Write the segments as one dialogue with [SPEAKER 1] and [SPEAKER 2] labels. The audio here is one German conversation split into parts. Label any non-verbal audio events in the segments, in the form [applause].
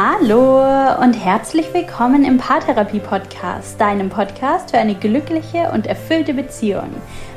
[SPEAKER 1] Hallo und herzlich willkommen im Paartherapie Podcast, deinem Podcast für eine glückliche und erfüllte Beziehung.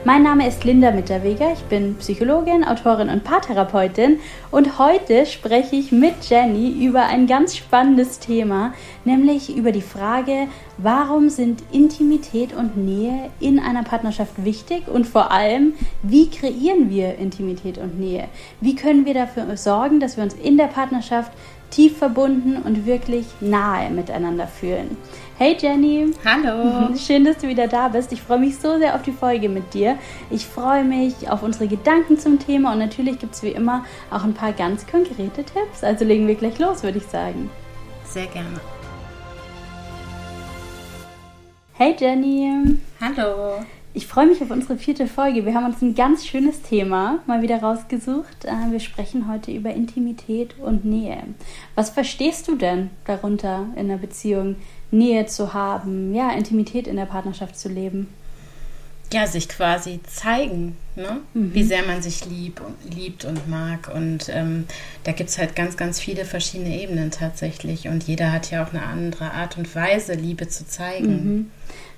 [SPEAKER 1] Mein Name ist Linda Mitterweger, ich bin Psychologin, Autorin und Paartherapeutin und heute spreche ich mit Jenny über ein ganz spannendes Thema, nämlich über die Frage, warum sind Intimität und Nähe in einer Partnerschaft wichtig und vor allem, wie kreieren wir Intimität und Nähe? Wie können wir dafür sorgen, dass wir uns in der Partnerschaft tief verbunden und wirklich nahe miteinander fühlen. Hey Jenny.
[SPEAKER 2] Hallo. [laughs]
[SPEAKER 1] Schön, dass du wieder da bist. Ich freue mich so sehr auf die Folge mit dir. Ich freue mich auf unsere Gedanken zum Thema und natürlich gibt es wie immer auch ein paar ganz konkrete Tipps. Also legen wir gleich los, würde ich sagen.
[SPEAKER 2] Sehr gerne.
[SPEAKER 1] Hey Jenny.
[SPEAKER 2] Hallo.
[SPEAKER 1] Ich freue mich auf unsere vierte Folge. Wir haben uns ein ganz schönes Thema mal wieder rausgesucht. Äh, wir sprechen heute über Intimität und Nähe. Was verstehst du denn darunter in der Beziehung, Nähe zu haben, ja, Intimität in der Partnerschaft zu leben?
[SPEAKER 2] Ja, sich quasi zeigen, ne? Mhm. wie sehr man sich lieb und, liebt und mag. Und ähm, da gibt es halt ganz, ganz viele verschiedene Ebenen tatsächlich. Und jeder hat ja auch eine andere Art und Weise, Liebe zu zeigen.
[SPEAKER 1] Mhm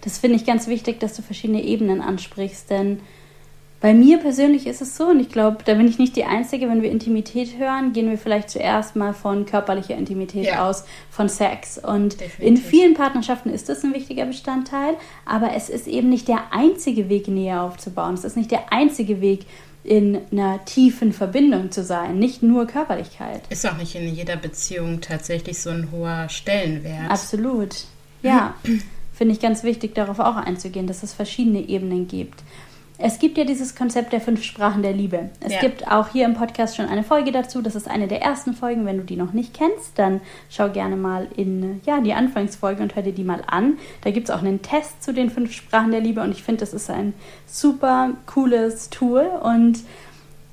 [SPEAKER 1] das finde ich ganz wichtig, dass du verschiedene Ebenen ansprichst, denn bei mir persönlich ist es so, und ich glaube, da bin ich nicht die Einzige, wenn wir Intimität hören, gehen wir vielleicht zuerst mal von körperlicher Intimität ja. aus, von Sex. Und Definitiv. in vielen Partnerschaften ist das ein wichtiger Bestandteil, aber es ist eben nicht der einzige Weg, Nähe aufzubauen. Es ist nicht der einzige Weg, in einer tiefen Verbindung zu sein, nicht nur Körperlichkeit.
[SPEAKER 2] Ist auch nicht in jeder Beziehung tatsächlich so ein hoher Stellenwert.
[SPEAKER 1] Absolut. Ja. Finde ich ganz wichtig, darauf auch einzugehen, dass es verschiedene Ebenen gibt. Es gibt ja dieses Konzept der fünf Sprachen der Liebe. Es ja. gibt auch hier im Podcast schon eine Folge dazu. Das ist eine der ersten Folgen. Wenn du die noch nicht kennst, dann schau gerne mal in ja, die Anfangsfolge und hör dir die mal an. Da gibt es auch einen Test zu den fünf Sprachen der Liebe und ich finde, das ist ein super cooles Tool. Und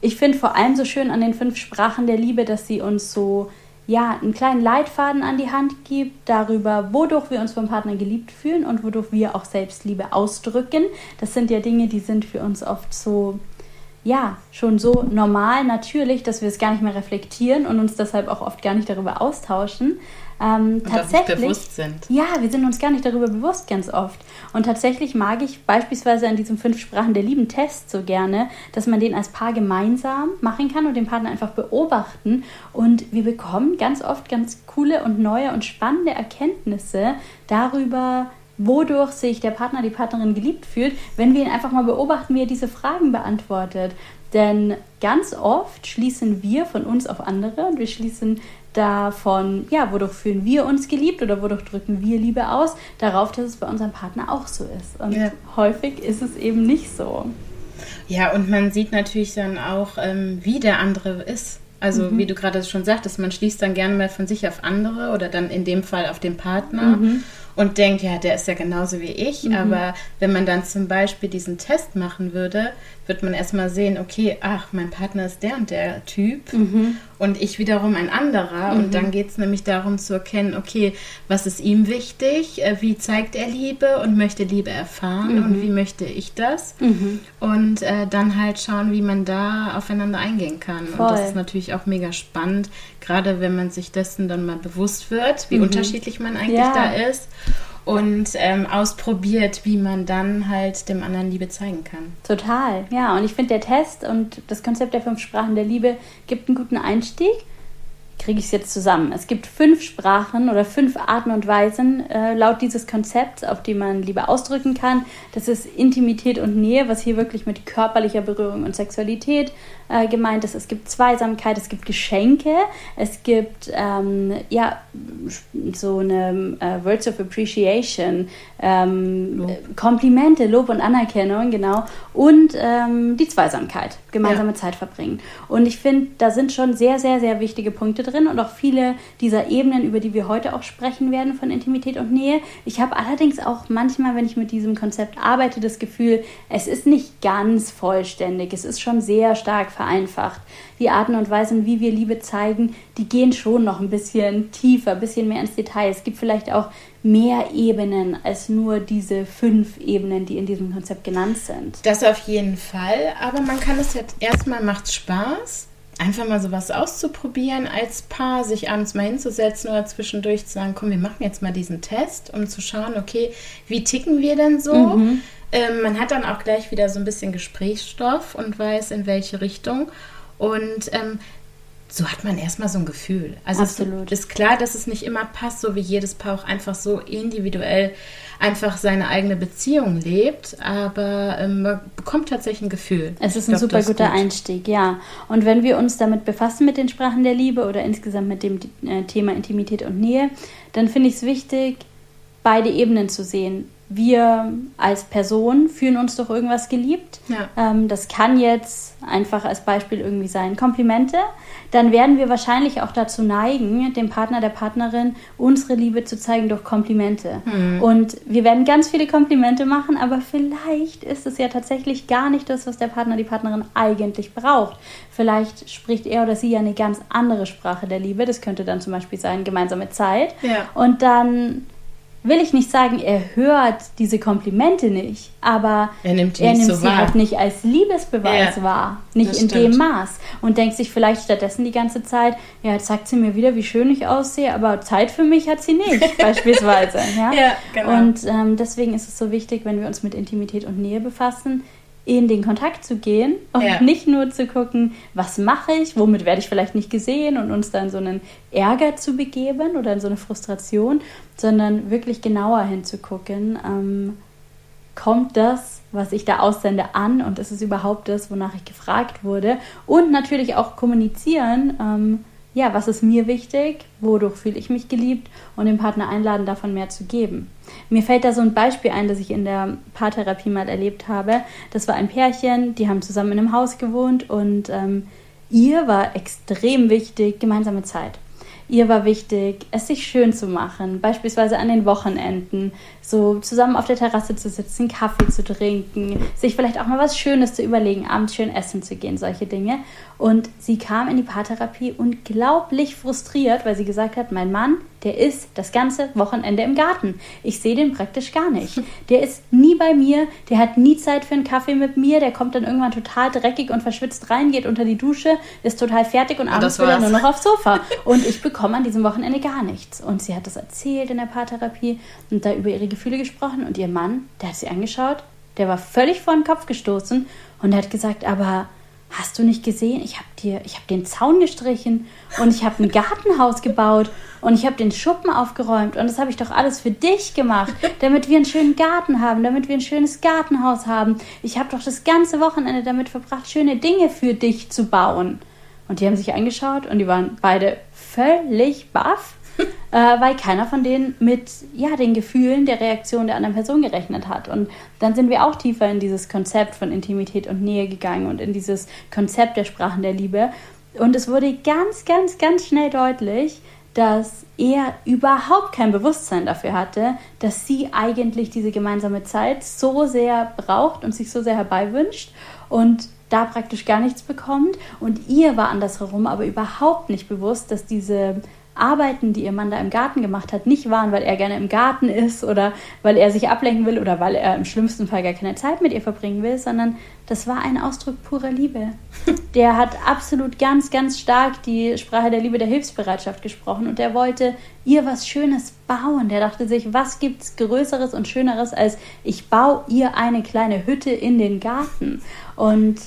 [SPEAKER 1] ich finde vor allem so schön an den fünf Sprachen der Liebe, dass sie uns so ja, einen kleinen Leitfaden an die Hand gibt darüber, wodurch wir uns vom Partner geliebt fühlen und wodurch wir auch Selbstliebe ausdrücken. Das sind ja Dinge, die sind für uns oft so, ja, schon so normal, natürlich, dass wir es gar nicht mehr reflektieren und uns deshalb auch oft gar nicht darüber austauschen.
[SPEAKER 2] Ähm, und tatsächlich, bewusst sind.
[SPEAKER 1] Ja, wir sind uns gar nicht darüber bewusst ganz oft. Und tatsächlich mag ich beispielsweise an diesem fünf Sprachen der Lieben Test so gerne, dass man den als Paar gemeinsam machen kann und den Partner einfach beobachten. Und wir bekommen ganz oft ganz coole und neue und spannende Erkenntnisse darüber, wodurch sich der Partner, die Partnerin geliebt fühlt, wenn wir ihn einfach mal beobachten, wie er diese Fragen beantwortet. Denn ganz oft schließen wir von uns auf andere und wir schließen davon, ja, wodurch fühlen wir uns geliebt oder wodurch drücken wir Liebe aus, darauf, dass es bei unserem Partner auch so ist. Und ja. häufig ist es eben nicht so.
[SPEAKER 2] Ja, und man sieht natürlich dann auch, ähm, wie der andere ist. Also mhm. wie du gerade schon sagtest, man schließt dann gerne mal von sich auf andere oder dann in dem Fall auf den Partner. Mhm und denkt, ja, der ist ja genauso wie ich. Mhm. Aber wenn man dann zum Beispiel diesen Test machen würde, wird man erstmal sehen, okay, ach, mein Partner ist der und der Typ mhm. Und ich wiederum ein anderer. Mhm. Und dann geht es nämlich darum zu erkennen, okay, was ist ihm wichtig, äh, wie zeigt er Liebe und möchte Liebe erfahren und mhm. wie möchte ich das. Mhm. Und äh, dann halt schauen, wie man da aufeinander eingehen kann. Voll. Und das ist natürlich auch mega spannend, gerade wenn man sich dessen dann mal bewusst wird, wie mhm. unterschiedlich man eigentlich ja. da ist und ähm, ausprobiert, wie man dann halt dem anderen Liebe zeigen kann.
[SPEAKER 1] Total, ja. Und ich finde, der Test und das Konzept der fünf Sprachen der Liebe gibt einen guten Einstieg kriege ich es jetzt zusammen. Es gibt fünf Sprachen oder fünf Arten und Weisen äh, laut dieses Konzepts, auf die man Liebe ausdrücken kann. Das ist Intimität und Nähe, was hier wirklich mit körperlicher Berührung und Sexualität äh, gemeint ist. Es gibt Zweisamkeit, es gibt Geschenke, es gibt ähm, ja so eine äh, Words of Appreciation, ähm, Lob. Komplimente, Lob und Anerkennung, genau, und ähm, die Zweisamkeit, gemeinsame ja. Zeit verbringen. Und ich finde, da sind schon sehr, sehr, sehr wichtige Punkte drin und auch viele dieser Ebenen, über die wir heute auch sprechen werden von Intimität und Nähe. Ich habe allerdings auch manchmal, wenn ich mit diesem Konzept arbeite, das Gefühl, es ist nicht ganz vollständig, es ist schon sehr stark vereinfacht. Die Arten und Weisen, wie wir Liebe zeigen, die gehen schon noch ein bisschen tiefer, ein bisschen mehr ins Detail. Es gibt vielleicht auch mehr Ebenen als nur diese fünf Ebenen, die in diesem Konzept genannt sind.
[SPEAKER 2] Das auf jeden Fall, aber man kann es jetzt erstmal macht Spaß einfach mal sowas auszuprobieren als Paar, sich abends mal hinzusetzen oder zwischendurch zu sagen, komm, wir machen jetzt mal diesen Test, um zu schauen, okay, wie ticken wir denn so? Mhm. Ähm, man hat dann auch gleich wieder so ein bisschen Gesprächsstoff und weiß, in welche Richtung. Und ähm, so hat man erstmal so ein Gefühl. Also Absolut. es ist klar, dass es nicht immer passt, so wie jedes Paar auch einfach so individuell einfach seine eigene Beziehung lebt, aber ähm, man bekommt tatsächlich ein Gefühl.
[SPEAKER 1] Es ist ein glaub, super guter gut. Einstieg, ja. Und wenn wir uns damit befassen mit den Sprachen der Liebe oder insgesamt mit dem äh, Thema Intimität und Nähe, dann finde ich es wichtig, beide Ebenen zu sehen wir als Person fühlen uns doch irgendwas geliebt. Ja. Ähm, das kann jetzt einfach als Beispiel irgendwie sein Komplimente. Dann werden wir wahrscheinlich auch dazu neigen, dem Partner, der Partnerin unsere Liebe zu zeigen durch Komplimente. Mhm. Und wir werden ganz viele Komplimente machen, aber vielleicht ist es ja tatsächlich gar nicht das, was der Partner, die Partnerin eigentlich braucht. Vielleicht spricht er oder sie ja eine ganz andere Sprache der Liebe. Das könnte dann zum Beispiel sein gemeinsame Zeit. Ja. Und dann will ich nicht sagen, er hört diese Komplimente nicht, aber er nimmt, er nimmt so sie wahr. halt nicht als Liebesbeweis ja, wahr, nicht in stimmt. dem Maß und denkt sich vielleicht stattdessen die ganze Zeit, ja, jetzt sagt sie mir wieder, wie schön ich aussehe, aber Zeit für mich hat sie nicht, [laughs] beispielsweise. Ja? ja genau. Und ähm, deswegen ist es so wichtig, wenn wir uns mit Intimität und Nähe befassen, in den Kontakt zu gehen und ja. nicht nur zu gucken, was mache ich, womit werde ich vielleicht nicht gesehen und uns dann so einen Ärger zu begeben oder in so eine Frustration, sondern wirklich genauer hinzugucken, ähm, kommt das, was ich da aussende, an und ist es überhaupt das, wonach ich gefragt wurde und natürlich auch kommunizieren, ähm, ja, was ist mir wichtig, wodurch fühle ich mich geliebt und den Partner einladen, davon mehr zu geben. Mir fällt da so ein Beispiel ein, das ich in der Paartherapie mal erlebt habe. Das war ein Pärchen, die haben zusammen in einem Haus gewohnt und ähm, ihr war extrem wichtig gemeinsame Zeit. Ihr war wichtig, es sich schön zu machen, beispielsweise an den Wochenenden, so zusammen auf der Terrasse zu sitzen, Kaffee zu trinken, sich vielleicht auch mal was Schönes zu überlegen, abends schön essen zu gehen, solche Dinge. Und sie kam in die Paartherapie unglaublich frustriert, weil sie gesagt hat, mein Mann, der ist das ganze Wochenende im Garten. Ich sehe den praktisch gar nicht. Der ist nie bei mir, der hat nie Zeit für einen Kaffee mit mir, der kommt dann irgendwann total dreckig und verschwitzt rein, geht unter die Dusche, ist total fertig und abends will er nur noch aufs Sofa. Und ich bekomme [laughs] an diesem Wochenende gar nichts. Und sie hat das erzählt in der Paartherapie und da über ihre Gefühle gesprochen. Und ihr Mann, der hat sie angeschaut, der war völlig vor den Kopf gestoßen und hat gesagt, aber hast du nicht gesehen? Ich habe dir, ich habe den Zaun gestrichen und ich habe ein Gartenhaus gebaut und ich habe den Schuppen aufgeräumt und das habe ich doch alles für dich gemacht, damit wir einen schönen Garten haben, damit wir ein schönes Gartenhaus haben. Ich habe doch das ganze Wochenende damit verbracht, schöne Dinge für dich zu bauen. Und die haben sich angeschaut und die waren beide völlig baff [laughs] äh, weil keiner von denen mit ja, den Gefühlen der Reaktion der anderen Person gerechnet hat. Und dann sind wir auch tiefer in dieses Konzept von Intimität und Nähe gegangen und in dieses Konzept der Sprachen der Liebe. Und es wurde ganz, ganz, ganz schnell deutlich, dass er überhaupt kein Bewusstsein dafür hatte, dass sie eigentlich diese gemeinsame Zeit so sehr braucht und sich so sehr herbeiwünscht und da praktisch gar nichts bekommt. Und ihr war andersherum aber überhaupt nicht bewusst, dass diese Arbeiten, die ihr Mann da im Garten gemacht hat, nicht waren, weil er gerne im Garten ist oder weil er sich ablenken will oder weil er im schlimmsten Fall gar keine Zeit mit ihr verbringen will, sondern das war ein Ausdruck purer Liebe. [laughs] Der hat absolut ganz, ganz stark die Sprache der Liebe, der Hilfsbereitschaft gesprochen und er wollte ihr was Schönes bauen. Der dachte sich, was gibt's Größeres und Schöneres als ich baue ihr eine kleine Hütte in den Garten und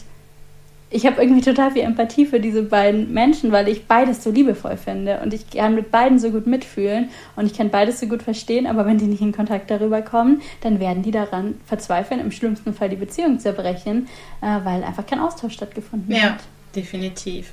[SPEAKER 1] ich habe irgendwie total viel Empathie für diese beiden Menschen, weil ich beides so liebevoll finde und ich kann mit beiden so gut mitfühlen und ich kann beides so gut verstehen, aber wenn die nicht in Kontakt darüber kommen, dann werden die daran verzweifeln, im schlimmsten Fall die Beziehung zerbrechen, äh, weil einfach kein Austausch stattgefunden
[SPEAKER 2] ja,
[SPEAKER 1] hat.
[SPEAKER 2] Ja, definitiv.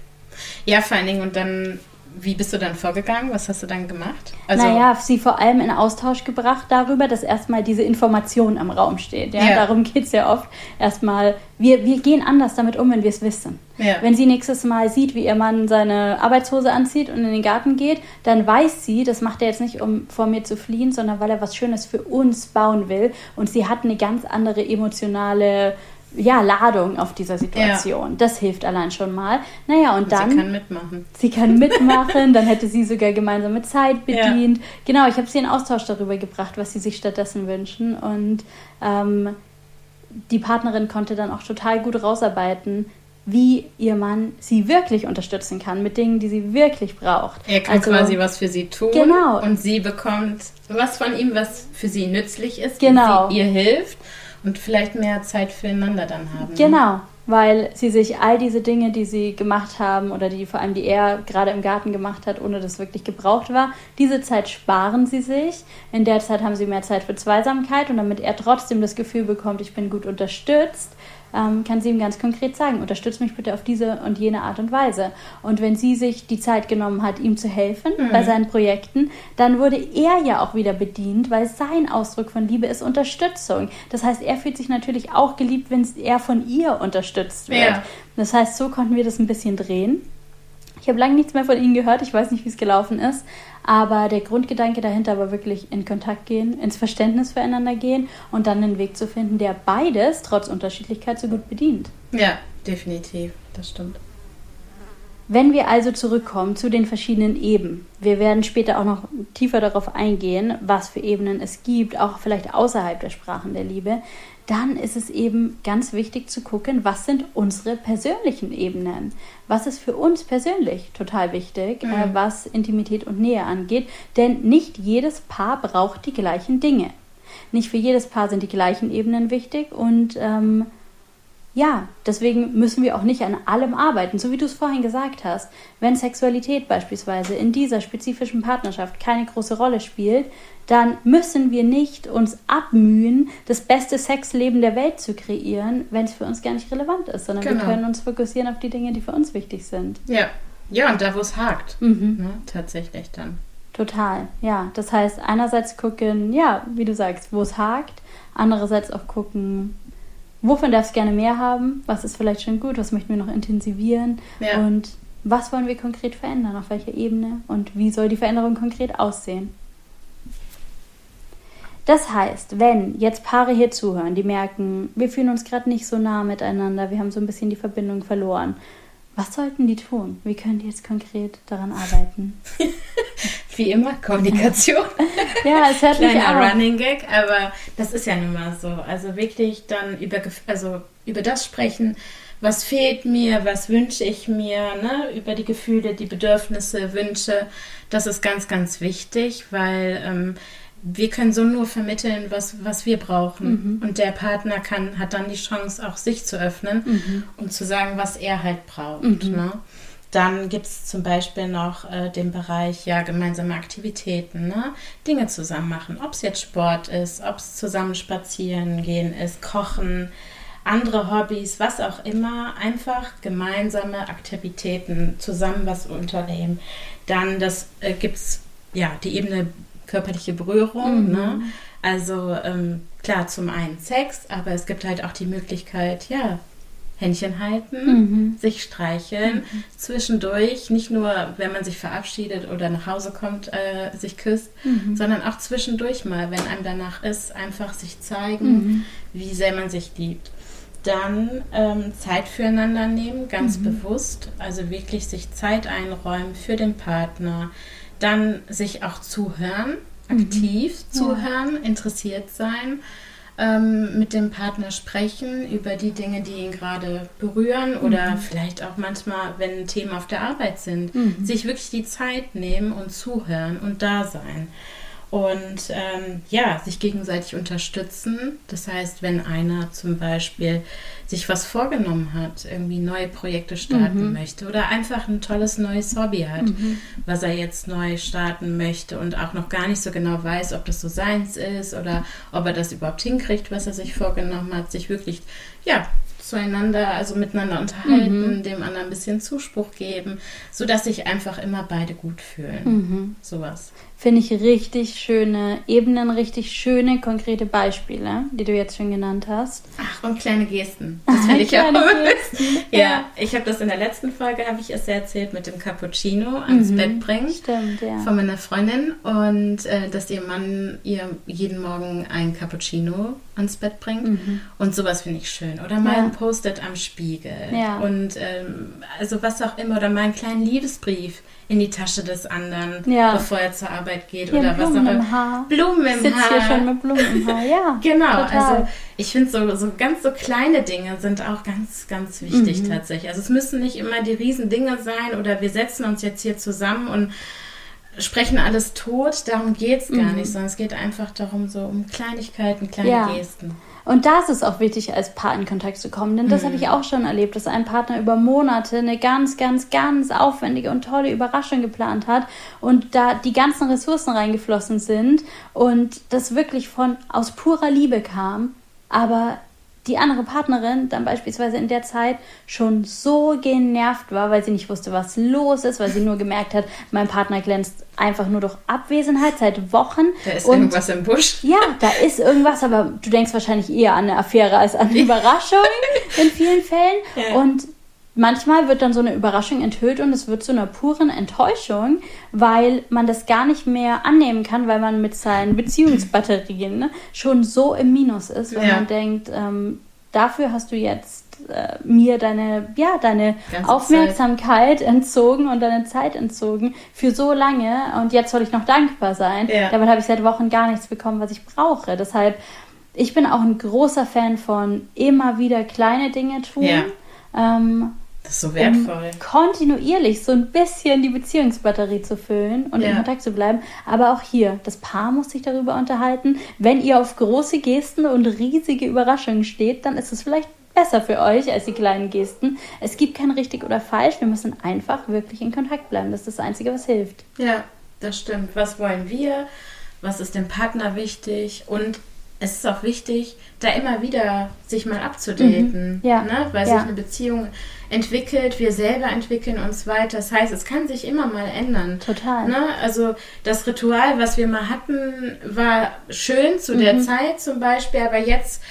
[SPEAKER 2] Ja, vor allen Dingen und dann wie bist du dann vorgegangen? Was hast du dann gemacht?
[SPEAKER 1] Also naja, sie vor allem in Austausch gebracht darüber, dass erstmal diese Information am Raum steht. Ja? ja. Darum geht es ja oft. Erstmal, wir, wir gehen anders damit um, wenn wir es wissen. Ja. Wenn sie nächstes Mal sieht, wie ihr Mann seine Arbeitshose anzieht und in den Garten geht, dann weiß sie, das macht er jetzt nicht, um vor mir zu fliehen, sondern weil er was Schönes für uns bauen will. Und sie hat eine ganz andere emotionale ja, Ladung auf dieser Situation. Ja. Das hilft allein schon mal. Naja, und, und dann.
[SPEAKER 2] Sie kann mitmachen.
[SPEAKER 1] Sie kann mitmachen, dann hätte sie sogar gemeinsame Zeit bedient. Ja. Genau, ich habe sie in Austausch darüber gebracht, was sie sich stattdessen wünschen. Und ähm, die Partnerin konnte dann auch total gut rausarbeiten, wie ihr Mann sie wirklich unterstützen kann mit Dingen, die sie wirklich braucht.
[SPEAKER 2] Er kann also, quasi was für sie tun
[SPEAKER 1] genau.
[SPEAKER 2] und sie bekommt was von ihm, was für sie nützlich ist,
[SPEAKER 1] genau.
[SPEAKER 2] ihr hilft und vielleicht mehr Zeit füreinander dann haben.
[SPEAKER 1] Genau, weil sie sich all diese Dinge, die sie gemacht haben oder die vor allem die er gerade im Garten gemacht hat, ohne dass wirklich gebraucht war, diese Zeit sparen sie sich. In der Zeit haben sie mehr Zeit für Zweisamkeit und damit er trotzdem das Gefühl bekommt, ich bin gut unterstützt, ähm, kann sie ihm ganz konkret sagen, unterstütze mich bitte auf diese und jene Art und Weise. Und wenn sie sich die Zeit genommen hat, ihm zu helfen mhm. bei seinen Projekten, dann wurde er ja auch wieder bedient, weil sein Ausdruck von Liebe ist Unterstützung. Das heißt, er fühlt sich natürlich auch geliebt, wenn er von ihr unterstützt wird. Ja. Das heißt, so konnten wir das ein bisschen drehen. Ich habe lange nichts mehr von ihnen gehört. Ich weiß nicht, wie es gelaufen ist. Aber der Grundgedanke dahinter war wirklich in Kontakt gehen, ins Verständnis füreinander gehen und dann einen Weg zu finden, der beides trotz Unterschiedlichkeit so gut bedient.
[SPEAKER 2] Ja, definitiv. Das stimmt.
[SPEAKER 1] Wenn wir also zurückkommen zu den verschiedenen Ebenen, wir werden später auch noch tiefer darauf eingehen, was für Ebenen es gibt, auch vielleicht außerhalb der Sprachen der Liebe, dann ist es eben ganz wichtig zu gucken, was sind unsere persönlichen Ebenen. Was ist für uns persönlich total wichtig, äh, mhm. äh, was Intimität und Nähe angeht. Denn nicht jedes Paar braucht die gleichen Dinge. Nicht für jedes Paar sind die gleichen Ebenen wichtig und ähm, ja, deswegen müssen wir auch nicht an allem arbeiten, so wie du es vorhin gesagt hast. Wenn Sexualität beispielsweise in dieser spezifischen Partnerschaft keine große Rolle spielt, dann müssen wir nicht uns abmühen, das beste Sexleben der Welt zu kreieren, wenn es für uns gar nicht relevant ist, sondern genau. wir können uns fokussieren auf die Dinge, die für uns wichtig sind.
[SPEAKER 2] Ja, ja, und da, wo es hakt, mhm. ne, tatsächlich dann.
[SPEAKER 1] Total, ja. Das heißt, einerseits gucken, ja, wie du sagst, wo es hakt, andererseits auch gucken, wovon darf es gerne mehr haben, was ist vielleicht schon gut, was möchten wir noch intensivieren ja. und was wollen wir konkret verändern, auf welcher Ebene und wie soll die Veränderung konkret aussehen. Das heißt, wenn jetzt Paare hier zuhören, die merken, wir fühlen uns gerade nicht so nah miteinander, wir haben so ein bisschen die Verbindung verloren, was sollten die tun? Wie können die jetzt konkret daran arbeiten? [laughs]
[SPEAKER 2] Wie immer, Kommunikation. [laughs]
[SPEAKER 1] ja, es hört
[SPEAKER 2] Kleiner nicht auf. Running Gag, aber das ist ja nun mal so. Also wirklich dann über, also über das sprechen, was fehlt mir, was wünsche ich mir, ne? über die Gefühle, die Bedürfnisse, Wünsche. Das ist ganz, ganz wichtig, weil ähm, wir können so nur vermitteln, was, was wir brauchen. Mhm. Und der Partner kann, hat dann die Chance, auch sich zu öffnen mhm. und zu sagen, was er halt braucht. Mhm. Ne? Dann gibt es zum Beispiel noch äh, den Bereich ja gemeinsame Aktivitäten, ne? Dinge zusammen machen. Ob es jetzt Sport ist, ob es zusammen spazieren gehen ist, kochen, andere Hobbys, was auch immer. Einfach gemeinsame Aktivitäten zusammen was unternehmen. Dann das äh, gibt es ja die Ebene körperliche Berührung. Mhm. Ne? Also ähm, klar, zum einen Sex, aber es gibt halt auch die Möglichkeit, ja, Händchen halten, mhm. sich streicheln, mhm. zwischendurch, nicht nur, wenn man sich verabschiedet oder nach Hause kommt, äh, sich küsst, mhm. sondern auch zwischendurch mal, wenn einem danach ist, einfach sich zeigen, mhm. wie sehr man sich liebt. Dann ähm, Zeit füreinander nehmen, ganz mhm. bewusst, also wirklich sich Zeit einräumen für den Partner, dann sich auch zuhören, aktiv mhm. zuhören, ja. interessiert sein, ähm, mit dem Partner sprechen über die Dinge, die ihn gerade berühren oder mhm. vielleicht auch manchmal, wenn Themen auf der Arbeit sind, mhm. sich wirklich die Zeit nehmen und zuhören und da sein und ähm, ja, sich gegenseitig unterstützen. Das heißt, wenn einer zum Beispiel sich was vorgenommen hat, irgendwie neue Projekte starten mhm. möchte oder einfach ein tolles neues Hobby hat, mhm. was er jetzt neu starten möchte und auch noch gar nicht so genau weiß, ob das so seins ist oder ob er das überhaupt hinkriegt, was er sich vorgenommen hat, sich wirklich ja zueinander, also miteinander unterhalten, mhm. dem anderen ein bisschen Zuspruch geben, sodass sich einfach immer beide gut fühlen. Mhm. Sowas
[SPEAKER 1] finde ich richtig schöne Ebenen, richtig schöne, konkrete Beispiele, die du jetzt schon genannt hast.
[SPEAKER 2] Ach, und kleine Gesten. [laughs] Das finde ich auch. Ja, ja, ich habe das in der letzten Folge, habe ich es erzählt, mit dem Cappuccino ans mhm. Bett bringen.
[SPEAKER 1] Stimmt, ja.
[SPEAKER 2] Von meiner Freundin. Und äh, dass ihr Mann ihr jeden Morgen ein Cappuccino ans Bett bringt. Mhm. Und sowas finde ich schön. Oder mal ja. ein Post-it am Spiegel. Ja. Und ähm, also was auch immer. Oder mal einen kleinen Liebesbrief in die Tasche des anderen, bevor er zur Arbeit geht
[SPEAKER 1] ja,
[SPEAKER 2] oder
[SPEAKER 1] Blumen was auch immer. Im Haar.
[SPEAKER 2] Blumen im Haar.
[SPEAKER 1] hier schon mit Blumen im Haar, ja. [laughs]
[SPEAKER 2] genau, total. also Ich finde so, so ganz so kleine Dinge sind auch ganz, ganz wichtig mhm. tatsächlich. Also es müssen nicht immer die riesen Dinge sein oder wir setzen uns jetzt hier zusammen und sprechen alles tot. Darum geht es gar mhm. nicht, sondern es geht einfach darum, so um Kleinigkeiten, kleine ja. Gesten.
[SPEAKER 1] Und da ist es auch wichtig, als Paar in Kontakt zu kommen. Denn das mhm. habe ich auch schon erlebt, dass ein Partner über Monate eine ganz, ganz, ganz aufwendige und tolle Überraschung geplant hat und da die ganzen Ressourcen reingeflossen sind und das wirklich von aus purer Liebe kam. Aber die andere Partnerin dann beispielsweise in der Zeit schon so genervt war, weil sie nicht wusste, was los ist, weil sie nur gemerkt hat, mein Partner glänzt einfach nur durch Abwesenheit seit Wochen.
[SPEAKER 2] Da ist und, irgendwas im Busch.
[SPEAKER 1] Ja, da ist irgendwas, aber du denkst wahrscheinlich eher an eine Affäre als an eine [laughs] Überraschung in vielen Fällen. Ja. Und manchmal wird dann so eine Überraschung enthüllt und es wird zu einer puren Enttäuschung, weil man das gar nicht mehr annehmen kann, weil man mit seinen Beziehungsbatterien ne, schon so im Minus ist, wenn ja. man denkt, ähm, dafür hast du jetzt äh, mir deine, ja, deine Aufmerksamkeit Zeit. entzogen und deine Zeit entzogen für so lange und jetzt soll ich noch dankbar sein. Ja. Damit habe ich seit Wochen gar nichts bekommen, was ich brauche. Deshalb, ich bin auch ein großer Fan von immer wieder kleine Dinge tun. Ja. Ähm,
[SPEAKER 2] das ist so wertvoll.
[SPEAKER 1] Um kontinuierlich so ein bisschen die Beziehungsbatterie zu füllen und ja. in Kontakt zu bleiben. Aber auch hier, das Paar muss sich darüber unterhalten. Wenn ihr auf große Gesten und riesige Überraschungen steht, dann ist es vielleicht besser für euch als die kleinen Gesten. Es gibt kein richtig oder falsch. Wir müssen einfach wirklich in Kontakt bleiben. Das ist das Einzige, was hilft.
[SPEAKER 2] Ja, das stimmt. Was wollen wir? Was ist dem Partner wichtig? Und es ist auch wichtig, da immer wieder sich mal abzudaten, mhm. ja. ne? weil ja. sich eine Beziehung entwickelt, wir selber entwickeln uns weiter. Das heißt, es kann sich immer mal ändern.
[SPEAKER 1] Total.
[SPEAKER 2] Ne? Also das Ritual, was wir mal hatten, war schön zu mhm. der Zeit zum Beispiel, aber jetzt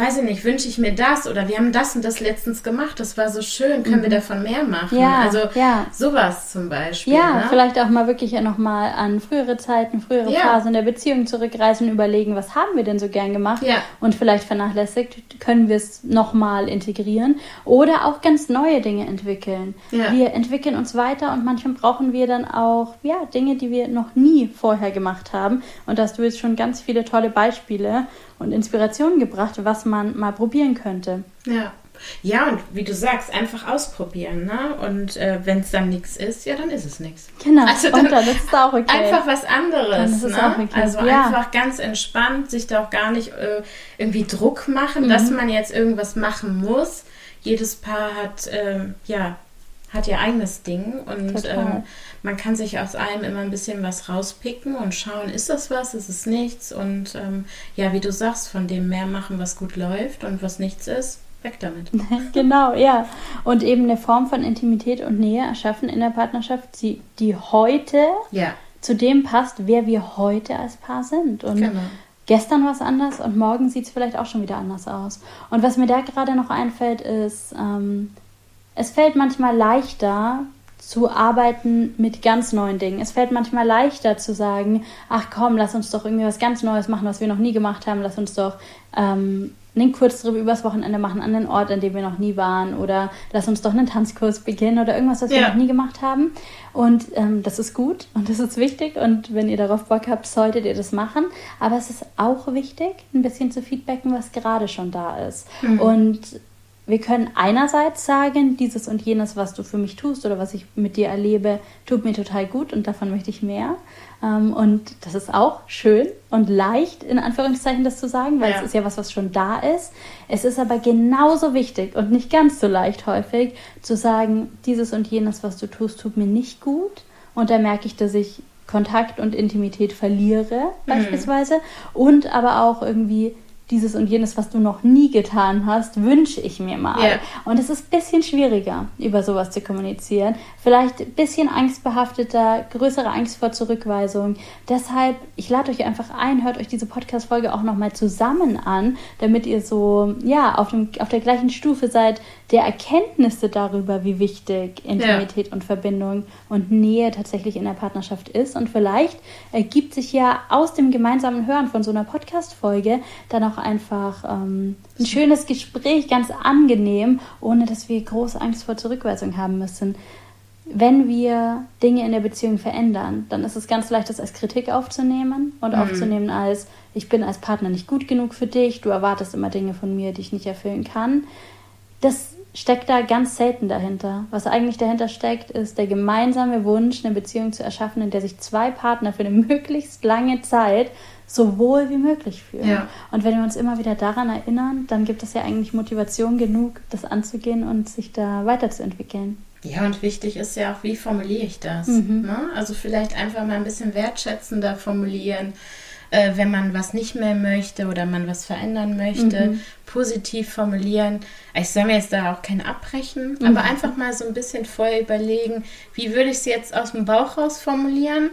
[SPEAKER 2] weiß ich nicht, wünsche ich mir das oder wir haben das und das letztens gemacht, das war so schön, können mhm. wir davon mehr machen? Ja, also ja. sowas zum Beispiel.
[SPEAKER 1] Ja, ne? vielleicht auch mal wirklich ja nochmal an frühere Zeiten, frühere ja. Phasen der Beziehung zurückreisen und überlegen, was haben wir denn so gern gemacht ja. und vielleicht vernachlässigt, können wir es nochmal integrieren oder auch ganz neue Dinge entwickeln. Ja. Wir entwickeln uns weiter und manchmal brauchen wir dann auch ja, Dinge, die wir noch nie vorher gemacht haben und da hast du jetzt schon ganz viele tolle Beispiele und Inspirationen gebracht, was man mal probieren könnte.
[SPEAKER 2] Ja. Ja, und wie du sagst, einfach ausprobieren, ne? Und äh, wenn es dann nichts ist, ja, dann ist es nichts.
[SPEAKER 1] Genau. Also dann, und dann ist es auch okay.
[SPEAKER 2] Einfach was anderes. ne? Okay. Also ja. einfach ganz entspannt, sich da auch gar nicht äh, irgendwie Druck machen, mhm. dass man jetzt irgendwas machen muss. Jedes Paar hat äh, ja hat ihr eigenes Ding und ähm, man kann sich aus allem immer ein bisschen was rauspicken und schauen, ist das was, ist es nichts und ähm, ja, wie du sagst, von dem mehr machen, was gut läuft und was nichts ist, weg damit. [laughs]
[SPEAKER 1] genau, ja. Und eben eine Form von Intimität und Nähe erschaffen in der Partnerschaft, die, die heute ja. zu dem passt, wer wir heute als Paar sind. Und genau gestern war es anders und morgen sieht es vielleicht auch schon wieder anders aus. Und was mir da gerade noch einfällt, ist, ähm, es fällt manchmal leichter zu arbeiten mit ganz neuen Dingen. Es fällt manchmal leichter zu sagen, ach komm, lass uns doch irgendwie was ganz Neues machen, was wir noch nie gemacht haben. Lass uns doch ähm, einen Kurztrip übers Wochenende machen an den Ort, an dem wir noch nie waren. Oder lass uns doch einen Tanzkurs beginnen oder irgendwas, was ja. wir noch nie gemacht haben. Und ähm, das ist gut und das ist wichtig. Und wenn ihr darauf Bock habt, solltet ihr das machen. Aber es ist auch wichtig, ein bisschen zu feedbacken, was gerade schon da ist. Mhm. Und wir können einerseits sagen, dieses und jenes, was du für mich tust oder was ich mit dir erlebe, tut mir total gut und davon möchte ich mehr. Ähm, und das ist auch schön und leicht, in Anführungszeichen, das zu sagen, weil ja. es ist ja was, was schon da ist. Es ist aber genauso wichtig und nicht ganz so leicht häufig zu sagen, dieses und jenes, was du tust, tut mir nicht gut. Und da merke ich, dass ich Kontakt und Intimität verliere, mhm. beispielsweise. Und aber auch irgendwie dieses und jenes, was du noch nie getan hast, wünsche ich mir mal. Yeah. Und es ist ein bisschen schwieriger, über sowas zu kommunizieren. Vielleicht ein bisschen angstbehafteter, größere Angst vor Zurückweisung. Deshalb, ich lade euch einfach ein, hört euch diese Podcast-Folge auch nochmal zusammen an, damit ihr so, ja, auf, dem, auf der gleichen Stufe seid der Erkenntnisse darüber, wie wichtig Intimität ja. und Verbindung und Nähe tatsächlich in der Partnerschaft ist. Und vielleicht ergibt sich ja aus dem gemeinsamen Hören von so einer Podcast-Folge dann auch einfach ähm, ein schönes Gespräch, ganz angenehm, ohne dass wir große Angst vor Zurückweisung haben müssen. wenn wir Dinge in der Beziehung verändern, dann ist es ganz leicht, das als Kritik aufzunehmen und mhm. aufzunehmen als, ich bin als Partner nicht gut genug für dich, du erwartest immer Dinge von mir, die ich nicht erfüllen kann. Das steckt da ganz selten dahinter. Was eigentlich dahinter steckt, ist der gemeinsame Wunsch, eine Beziehung zu erschaffen, in der sich zwei Partner für eine [laughs] möglichst lange Zeit so wohl wie möglich fühlen. Ja. Und wenn wir uns immer wieder daran erinnern, dann gibt es ja eigentlich Motivation genug, das anzugehen und sich da weiterzuentwickeln.
[SPEAKER 2] Ja, und wichtig ist ja auch, wie formuliere ich das? Mhm. Ne? Also vielleicht einfach mal ein bisschen wertschätzender formulieren, äh, wenn man was nicht mehr möchte oder man was verändern möchte. Mhm. Positiv formulieren. Ich soll mir jetzt da auch kein abbrechen, mhm. aber einfach mal so ein bisschen vorher überlegen, wie würde ich es jetzt aus dem Bauch raus formulieren?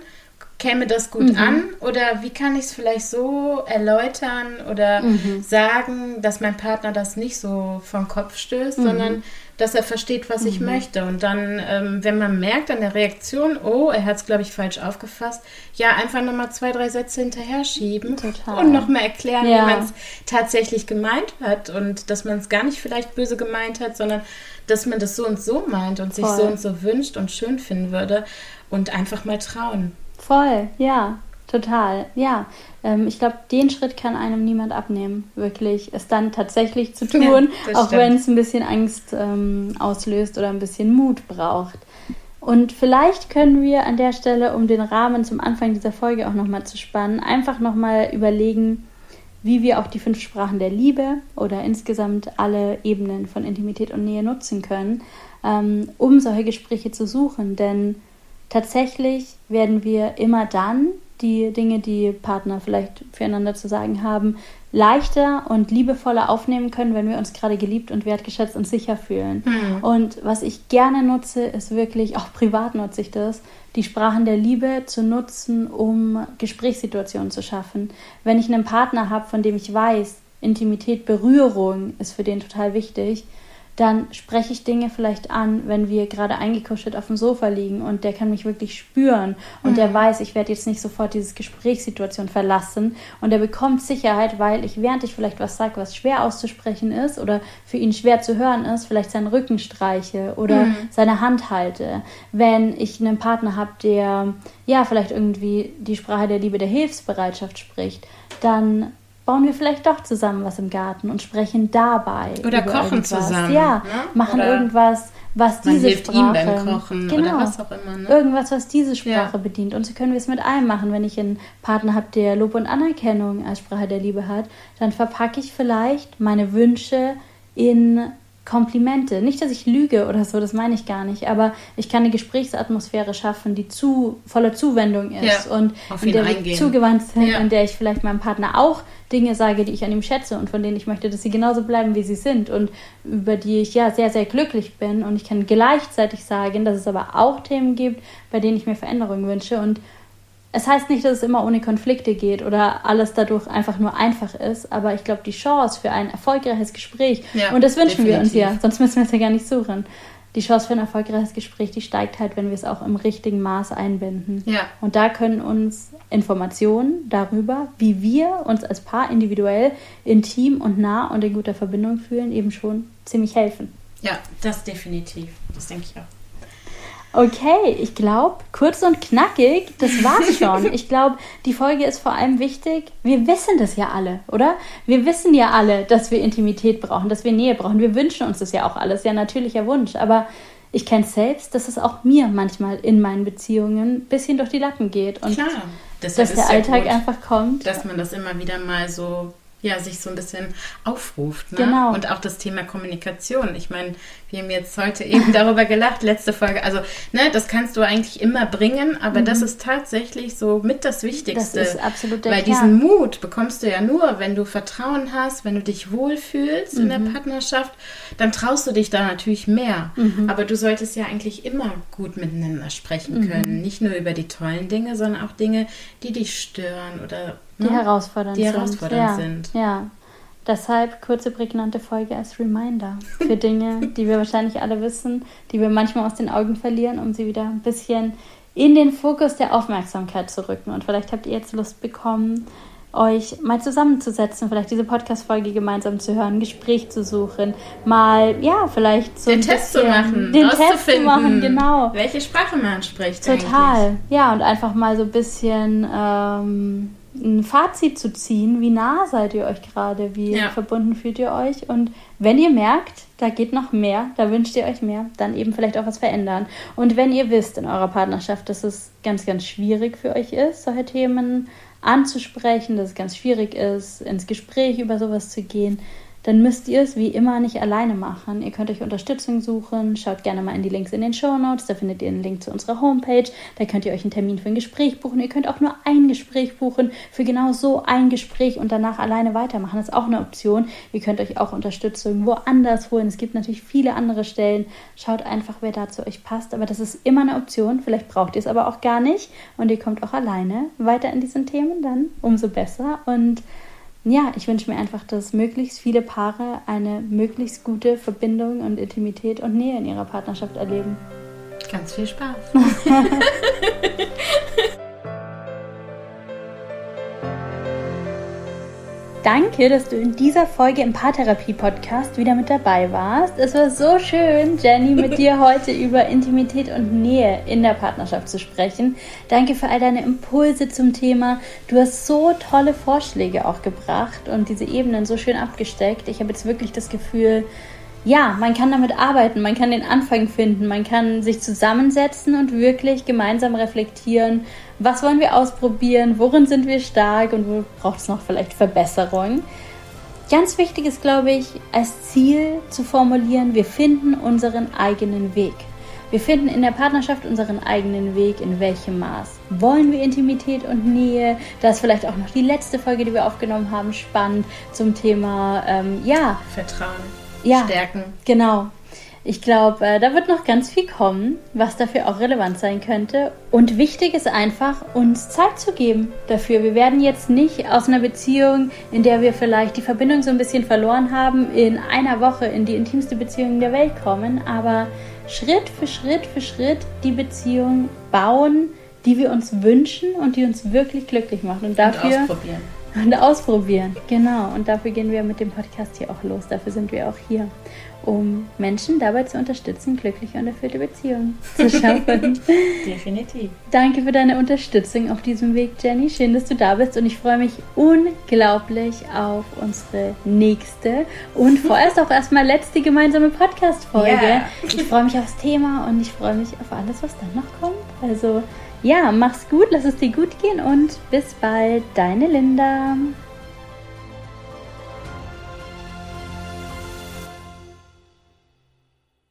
[SPEAKER 2] Käme das gut mhm. an oder wie kann ich es vielleicht so erläutern oder mhm. sagen, dass mein Partner das nicht so vom Kopf stößt, mhm. sondern dass er versteht, was ich mhm. möchte. Und dann, ähm, wenn man merkt an der Reaktion, oh, er hat es, glaube ich, falsch aufgefasst, ja, einfach nochmal zwei, drei Sätze hinterher schieben Total. und nochmal erklären, ja. wie man es tatsächlich gemeint hat und dass man es gar nicht vielleicht böse gemeint hat, sondern dass man das so und so meint und Voll. sich so und so wünscht und schön finden würde und einfach mal trauen.
[SPEAKER 1] Voll, ja, total. Ja, ähm, ich glaube, den Schritt kann einem niemand abnehmen, wirklich es dann tatsächlich zu tun, ja, auch wenn es ein bisschen Angst ähm, auslöst oder ein bisschen Mut braucht. Und vielleicht können wir an der Stelle, um den Rahmen zum Anfang dieser Folge auch nochmal zu spannen, einfach nochmal überlegen, wie wir auch die fünf Sprachen der Liebe oder insgesamt alle Ebenen von Intimität und Nähe nutzen können, ähm, um solche Gespräche zu suchen. Denn tatsächlich werden wir immer dann die Dinge, die Partner vielleicht füreinander zu sagen haben, leichter und liebevoller aufnehmen können, wenn wir uns gerade geliebt und wertgeschätzt und sicher fühlen. Mhm. Und was ich gerne nutze, ist wirklich, auch privat nutze ich das, die Sprachen der Liebe zu nutzen, um Gesprächssituationen zu schaffen. Wenn ich einen Partner habe, von dem ich weiß, Intimität, Berührung ist für den total wichtig, dann spreche ich Dinge vielleicht an, wenn wir gerade eingekuschelt auf dem Sofa liegen und der kann mich wirklich spüren und mhm. der weiß, ich werde jetzt nicht sofort diese Gesprächssituation verlassen und er bekommt Sicherheit, weil ich, während ich vielleicht was sage, was schwer auszusprechen ist oder für ihn schwer zu hören ist, vielleicht seinen Rücken streiche oder mhm. seine Hand halte. Wenn ich einen Partner habe, der ja vielleicht irgendwie die Sprache der Liebe, der Hilfsbereitschaft spricht, dann bauen wir vielleicht doch zusammen was im Garten und sprechen dabei.
[SPEAKER 2] Oder kochen irgendwas. zusammen.
[SPEAKER 1] Ja, ne? machen oder irgendwas, was diese Sprache.
[SPEAKER 2] Kochen genau, oder was auch immer. Ne?
[SPEAKER 1] Irgendwas, was diese Sprache ja. bedient. Und so können wir es mit allem machen. Wenn ich einen Partner habe, der Lob und Anerkennung als Sprache der Liebe hat, dann verpacke ich vielleicht meine Wünsche in Komplimente. Nicht, dass ich lüge oder so, das meine ich gar nicht, aber ich kann eine Gesprächsatmosphäre schaffen, die zu voller Zuwendung ist
[SPEAKER 2] ja,
[SPEAKER 1] und in der wir zugewandt sind, ja. in der ich vielleicht meinem Partner auch Dinge sage, die ich an ihm schätze und von denen ich möchte, dass sie genauso bleiben, wie sie sind und über die ich ja sehr, sehr glücklich bin. Und ich kann gleichzeitig sagen, dass es aber auch Themen gibt, bei denen ich mir Veränderungen wünsche und es heißt nicht, dass es immer ohne Konflikte geht oder alles dadurch einfach nur einfach ist, aber ich glaube, die Chance für ein erfolgreiches Gespräch, ja, und das wünschen definitiv. wir uns ja, sonst müssen wir es ja gar nicht suchen. Die Chance für ein erfolgreiches Gespräch, die steigt halt, wenn wir es auch im richtigen Maß einbinden.
[SPEAKER 2] Ja.
[SPEAKER 1] Und da können uns Informationen darüber, wie wir uns als Paar individuell intim und nah und in guter Verbindung fühlen, eben schon ziemlich helfen.
[SPEAKER 2] Ja, das definitiv. Das denke ich auch.
[SPEAKER 1] Okay, ich glaube, kurz und knackig, das war's [laughs] schon. ich glaube, die Folge ist vor allem wichtig. Wir wissen das ja alle, oder? Wir wissen ja alle, dass wir Intimität brauchen, dass wir Nähe brauchen. Wir wünschen uns das ja auch alles, ja natürlicher Wunsch. Aber ich kenne es selbst, dass es auch mir manchmal in meinen Beziehungen ein bisschen durch die Lappen geht. Und
[SPEAKER 2] Klar,
[SPEAKER 1] dass der Alltag gut, einfach kommt.
[SPEAKER 2] Dass man das immer wieder mal so ja, sich so ein bisschen aufruft. Ne?
[SPEAKER 1] Genau.
[SPEAKER 2] Und auch das Thema Kommunikation. Ich meine, wir haben jetzt heute eben darüber gelacht, letzte Folge. Also, ne, das kannst du eigentlich immer bringen, aber mhm. das ist tatsächlich so mit das Wichtigste.
[SPEAKER 1] Das ist absolut der
[SPEAKER 2] Weil
[SPEAKER 1] Kern.
[SPEAKER 2] diesen Mut bekommst du ja nur, wenn du Vertrauen hast, wenn du dich wohlfühlst mhm. in der mhm. Partnerschaft, dann traust du dich da natürlich mehr. Mhm. Aber du solltest ja eigentlich immer gut miteinander sprechen mhm. können. Nicht nur über die tollen Dinge, sondern auch Dinge, die dich stören oder
[SPEAKER 1] die ne? herausfordernd,
[SPEAKER 2] die herausfordernd sind.
[SPEAKER 1] Ja, ja. Deshalb kurze, prägnante Folge als Reminder für Dinge, [laughs] die wir wahrscheinlich alle wissen, die wir manchmal aus den Augen verlieren, um sie wieder ein bisschen in den Fokus der Aufmerksamkeit zu rücken. Und vielleicht habt ihr jetzt Lust bekommen, euch mal zusammenzusetzen, vielleicht diese Podcast-Folge gemeinsam zu hören, ein Gespräch zu suchen, mal, ja, vielleicht
[SPEAKER 2] so den Test zu machen,
[SPEAKER 1] den Test zu machen, genau.
[SPEAKER 2] Welche Sprache man spricht.
[SPEAKER 1] Total,
[SPEAKER 2] eigentlich.
[SPEAKER 1] ja, und einfach mal so ein bisschen ähm, ein Fazit zu ziehen, wie nah seid ihr euch gerade, wie ja. verbunden fühlt ihr euch und wenn ihr merkt, da geht noch mehr, da wünscht ihr euch mehr, dann eben vielleicht auch was verändern. Und wenn ihr wisst in eurer Partnerschaft, dass es ganz, ganz schwierig für euch ist, solche Themen anzusprechen, dass es ganz schwierig ist, ins Gespräch über sowas zu gehen, dann müsst ihr es wie immer nicht alleine machen. Ihr könnt euch Unterstützung suchen. Schaut gerne mal in die Links in den Show Notes. Da findet ihr einen Link zu unserer Homepage. Da könnt ihr euch einen Termin für ein Gespräch buchen. Ihr könnt auch nur ein Gespräch buchen für genau so ein Gespräch und danach alleine weitermachen. Das ist auch eine Option. Ihr könnt euch auch Unterstützung woanders holen. Es gibt natürlich viele andere Stellen. Schaut einfach, wer da zu euch passt. Aber das ist immer eine Option. Vielleicht braucht ihr es aber auch gar nicht. Und ihr kommt auch alleine weiter in diesen Themen. Dann umso besser. Und ja, ich wünsche mir einfach, dass möglichst viele Paare eine möglichst gute Verbindung und Intimität und Nähe in ihrer Partnerschaft erleben.
[SPEAKER 2] Ganz viel Spaß. [laughs]
[SPEAKER 1] Danke, dass du in dieser Folge im Paartherapie-Podcast wieder mit dabei warst. Es war so schön, Jenny, mit [laughs] dir heute über Intimität und Nähe in der Partnerschaft zu sprechen. Danke für all deine Impulse zum Thema. Du hast so tolle Vorschläge auch gebracht und diese Ebenen so schön abgesteckt. Ich habe jetzt wirklich das Gefühl, ja, man kann damit arbeiten, man kann den Anfang finden, man kann sich zusammensetzen und wirklich gemeinsam reflektieren, was wollen wir ausprobieren, worin sind wir stark und wo braucht es noch vielleicht Verbesserung. Ganz wichtig ist, glaube ich, als Ziel zu formulieren, wir finden unseren eigenen Weg. Wir finden in der Partnerschaft unseren eigenen Weg, in welchem Maß. Wollen wir Intimität und Nähe? Da ist vielleicht auch noch die letzte Folge, die wir aufgenommen haben, spannend zum Thema, ähm, ja.
[SPEAKER 2] Vertrauen.
[SPEAKER 1] Ja. Stärken. Genau. Ich glaube, äh, da wird noch ganz viel kommen, was dafür auch relevant sein könnte. Und wichtig ist einfach, uns Zeit zu geben dafür. Wir werden jetzt nicht aus einer Beziehung, in der wir vielleicht die Verbindung so ein bisschen verloren haben, in einer Woche in die intimste Beziehung der Welt kommen, aber Schritt für Schritt für Schritt die Beziehung bauen, die wir uns wünschen und die uns wirklich glücklich macht. Und dafür. Und
[SPEAKER 2] ausprobieren.
[SPEAKER 1] Und ausprobieren, genau. Und dafür gehen wir mit dem Podcast hier auch los. Dafür sind wir auch hier um Menschen dabei zu unterstützen, glückliche und erfüllte Beziehungen zu [laughs] schaffen.
[SPEAKER 2] Definitiv.
[SPEAKER 1] Danke für deine Unterstützung auf diesem Weg, Jenny. Schön, dass du da bist und ich freue mich unglaublich auf unsere nächste und vorerst auch erstmal letzte gemeinsame Podcast-Folge. Yeah. Ich freue mich aufs Thema und ich freue mich auf alles, was dann noch kommt. Also ja, mach's gut, lass es dir gut gehen und bis bald, deine Linda.